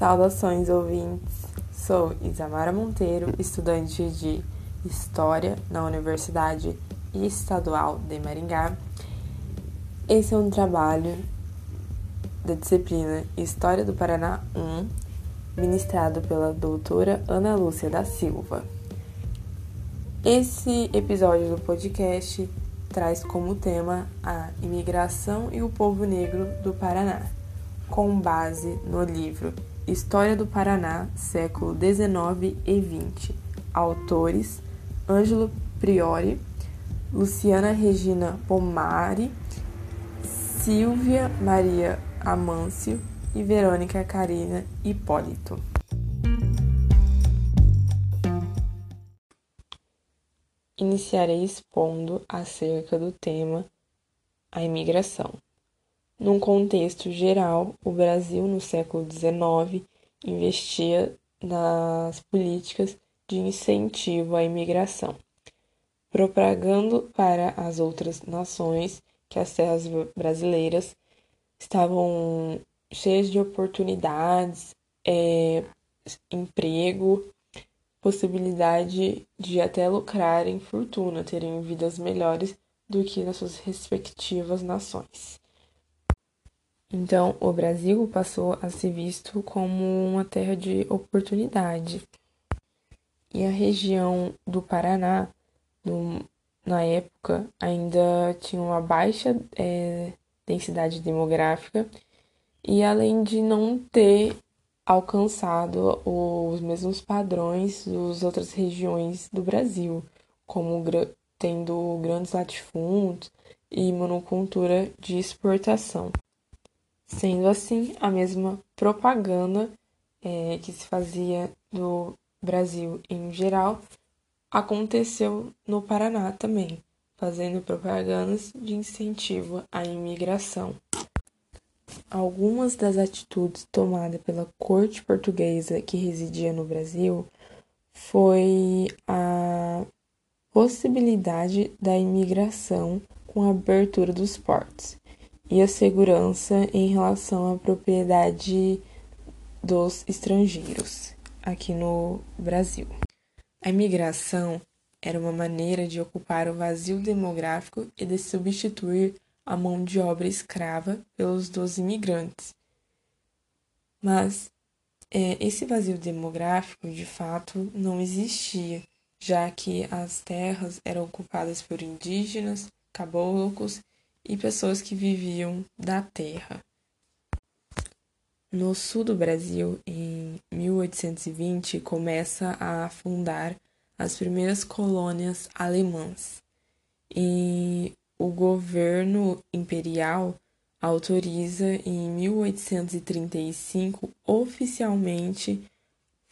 Saudações, ouvintes! Sou Isamara Monteiro, estudante de História na Universidade Estadual de Maringá. Esse é um trabalho da disciplina História do Paraná 1, ministrado pela doutora Ana Lúcia da Silva. Esse episódio do podcast traz como tema a imigração e o povo negro do Paraná, com base no livro História do Paraná, século XIX e XX. Autores: Ângelo Priori, Luciana Regina Pomari, Silvia Maria Amâncio e Verônica Carina Hipólito. Iniciarei expondo acerca do tema a imigração. Num contexto geral, o Brasil no século XIX investia nas políticas de incentivo à imigração, propagando para as outras nações que as terras brasileiras estavam cheias de oportunidades, é, emprego, possibilidade de até lucrarem fortuna, terem vidas melhores do que nas suas respectivas nações. Então, o Brasil passou a ser visto como uma terra de oportunidade. E a região do Paraná, no, na época, ainda tinha uma baixa é, densidade demográfica e além de não ter alcançado os mesmos padrões das outras regiões do Brasil, como tendo grandes latifúndios e monocultura de exportação. Sendo assim, a mesma propaganda é, que se fazia no Brasil em geral aconteceu no Paraná também, fazendo propagandas de incentivo à imigração. Algumas das atitudes tomadas pela corte portuguesa que residia no Brasil foi a possibilidade da imigração com a abertura dos portos e a segurança em relação à propriedade dos estrangeiros aqui no Brasil. A imigração era uma maneira de ocupar o vazio demográfico e de substituir a mão de obra escrava pelos dos imigrantes. Mas é, esse vazio demográfico, de fato, não existia, já que as terras eram ocupadas por indígenas, caboclos e pessoas que viviam da terra. No sul do Brasil, em 1820, começa a fundar as primeiras colônias alemãs. E o governo imperial autoriza em 1835 oficialmente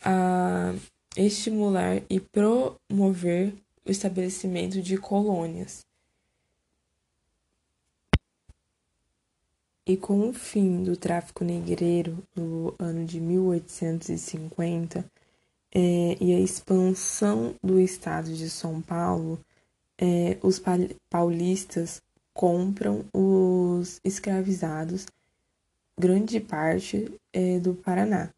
a estimular e promover o estabelecimento de colônias. E com o fim do tráfico negreiro no ano de 1850 é, e a expansão do estado de São Paulo, é, os paulistas compram os escravizados, grande parte é, do Paraná.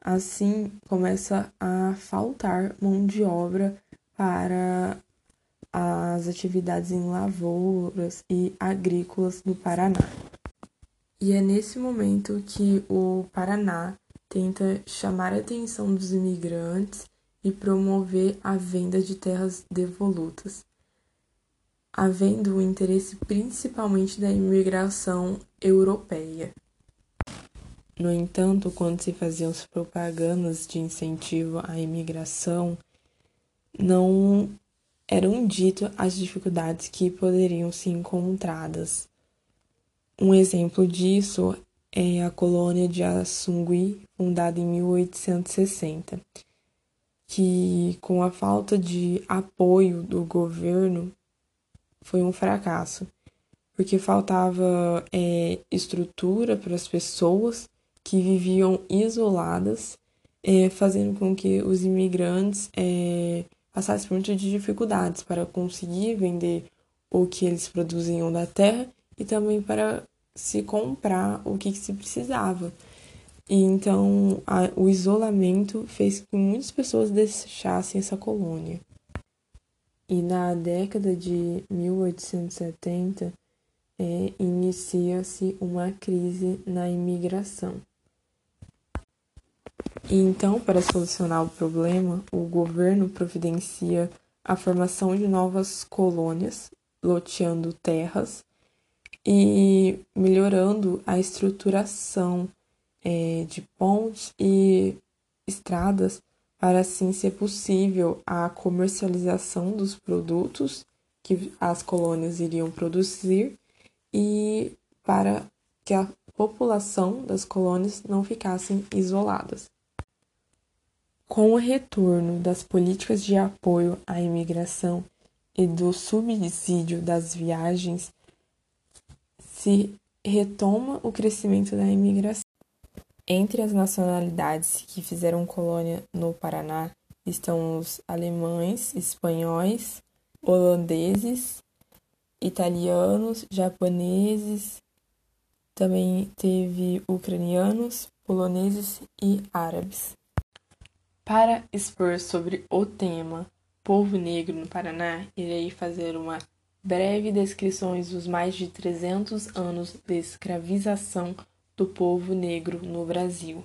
Assim, começa a faltar mão de obra para as atividades em lavouras e agrícolas do Paraná. E é nesse momento que o Paraná tenta chamar a atenção dos imigrantes e promover a venda de terras devolutas, havendo o interesse principalmente da imigração europeia. No entanto, quando se faziam as propagandas de incentivo à imigração, não eram ditas as dificuldades que poderiam ser encontradas um exemplo disso é a colônia de Assungui, fundada em 1860, que, com a falta de apoio do governo, foi um fracasso, porque faltava é, estrutura para as pessoas que viviam isoladas, é, fazendo com que os imigrantes é, passassem por muitas dificuldades para conseguir vender o que eles produziam da terra e também para se comprar o que, se precisava. E então a, o isolamento fez que muitas pessoas deixassem essa colônia. E na década de 1870 é, inicia-se uma crise na imigração. E então, para solucionar o problema, o governo providencia a formação de novas colônias, loteando terras e melhorando a estruturação é, de pontes e estradas para assim ser possível a comercialização dos produtos que as colônias iriam produzir e para que a população das colônias não ficassem isoladas. Com o retorno das políticas de apoio à imigração e do subsídio das viagens, se retoma o crescimento da imigração. Entre as nacionalidades que fizeram colônia no Paraná estão os alemães, espanhóis, holandeses, italianos, japoneses, também teve ucranianos, poloneses e árabes. Para expor sobre o tema Povo Negro no Paraná, irei fazer uma breve descrição dos mais de 300 anos de escravização do povo negro no Brasil.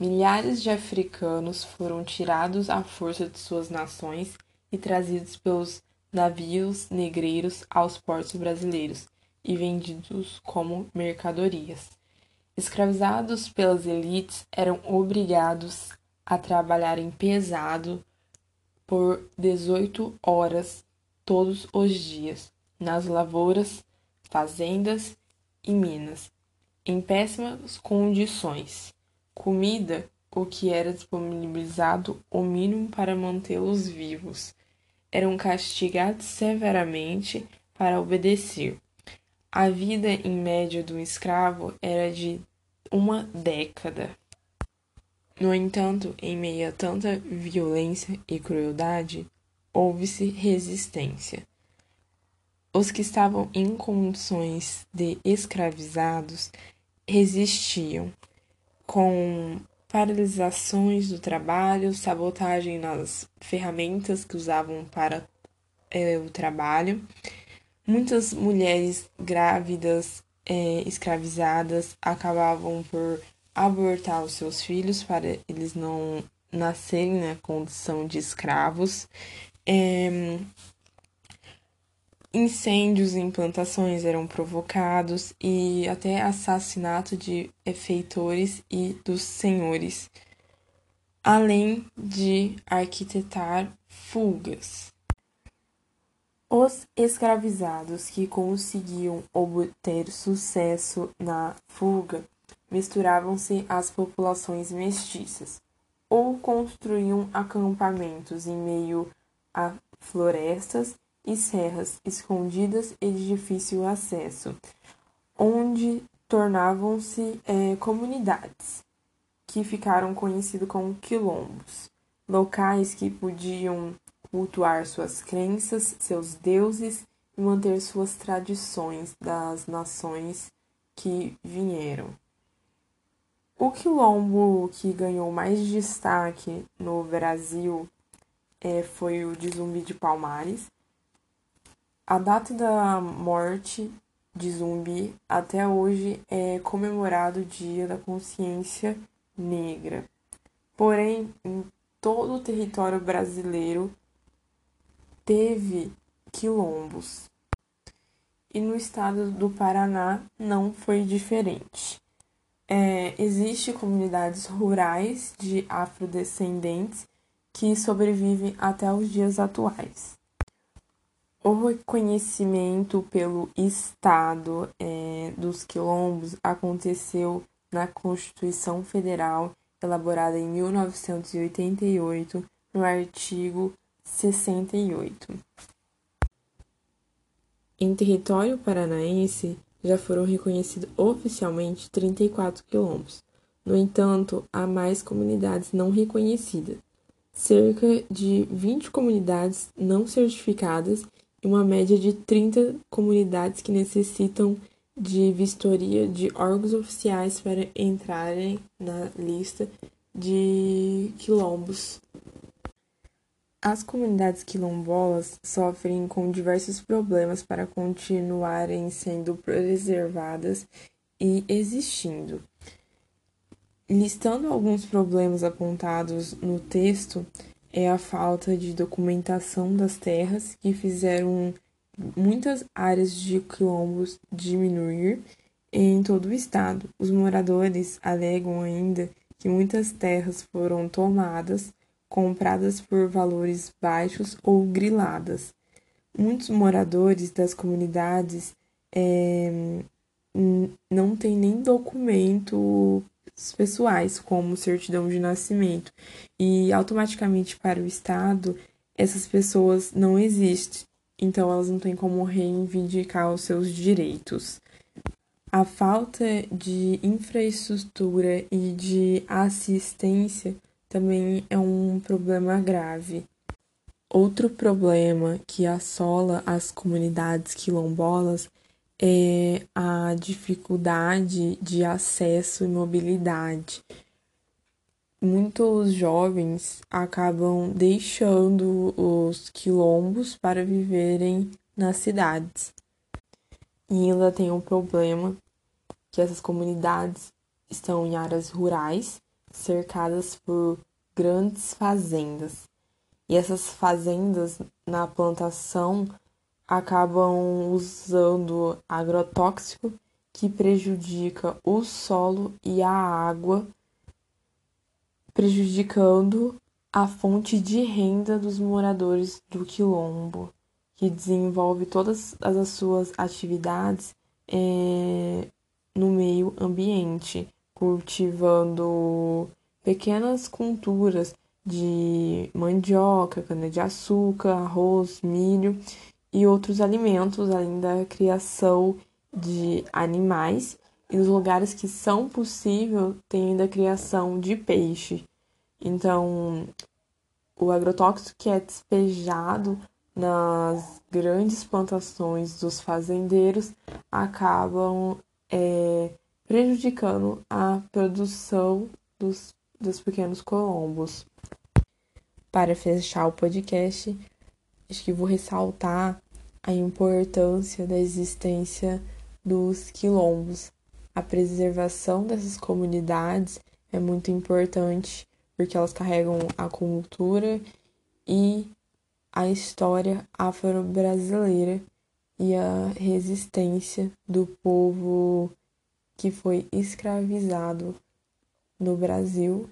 Milhares de africanos foram tirados à força de suas nações e trazidos pelos navios negreiros aos portos brasileiros e vendidos como mercadorias. Escravizados pelas elites, eram obrigados a trabalharem pesado por 18 horas todos os dias nas lavouras, fazendas e minas em péssimas condições. Comida, o que era disponibilizado o mínimo para mantê-los vivos. Eram castigados severamente para obedecer. A vida em média do escravo era de uma década. No entanto, em meio a tanta violência e crueldade, houve-se resistência. Os que estavam em condições de escravizados resistiam, com paralisações do trabalho, sabotagem nas ferramentas que usavam para é, o trabalho. Muitas mulheres grávidas, é, escravizadas, acabavam por abortar os seus filhos para eles não nascerem na condição de escravos. É, Incêndios em plantações eram provocados e até assassinato de efeitores e dos senhores, além de arquitetar fugas. Os escravizados que conseguiam obter sucesso na fuga misturavam-se às populações mestiças ou construíam acampamentos em meio a florestas e serras escondidas e de difícil acesso, onde tornavam-se é, comunidades, que ficaram conhecidos como quilombos, locais que podiam cultuar suas crenças, seus deuses e manter suas tradições das nações que vieram. O quilombo que ganhou mais destaque no Brasil é, foi o de Zumbi de Palmares, a data da morte de Zumbi até hoje é comemorado o Dia da Consciência Negra. Porém, em todo o território brasileiro teve quilombos. E no estado do Paraná não foi diferente. É, Existem comunidades rurais de afrodescendentes que sobrevivem até os dias atuais. O reconhecimento pelo Estado é, dos quilombos aconteceu na Constituição Federal, elaborada em 1988, no artigo 68. Em território paranaense, já foram reconhecidos oficialmente 34 quilombos. No entanto, há mais comunidades não reconhecidas, cerca de 20 comunidades não certificadas e uma média de 30 comunidades que necessitam de vistoria de órgãos oficiais para entrarem na lista de quilombos. As comunidades quilombolas sofrem com diversos problemas para continuarem sendo preservadas e existindo. Listando alguns problemas apontados no texto, é a falta de documentação das terras que fizeram muitas áreas de quilombos diminuir em todo o estado. Os moradores alegam ainda que muitas terras foram tomadas, compradas por valores baixos ou griladas. Muitos moradores das comunidades é, não têm nem documento pessoais, como certidão de nascimento, e automaticamente para o Estado essas pessoas não existem, então elas não têm como reivindicar os seus direitos. A falta de infraestrutura e de assistência também é um problema grave. Outro problema que assola as comunidades quilombolas é a dificuldade de acesso e mobilidade. Muitos jovens acabam deixando os quilombos para viverem nas cidades. E ainda tem um problema que essas comunidades estão em áreas rurais, cercadas por grandes fazendas. E essas fazendas na plantação acabam usando agrotóxico que prejudica o solo e a água, prejudicando a fonte de renda dos moradores do quilombo que desenvolve todas as suas atividades é, no meio ambiente, cultivando pequenas culturas de mandioca, cana-de-açúcar, arroz, milho e outros alimentos, além da criação de animais. E nos lugares que são possível, tem ainda a criação de peixe. Então, o agrotóxico que é despejado nas grandes plantações dos fazendeiros acabam é, prejudicando a produção dos, dos pequenos colombos. Para fechar o podcast, acho que vou ressaltar a importância da existência dos quilombos. A preservação dessas comunidades é muito importante porque elas carregam a cultura e a história afro-brasileira e a resistência do povo que foi escravizado no Brasil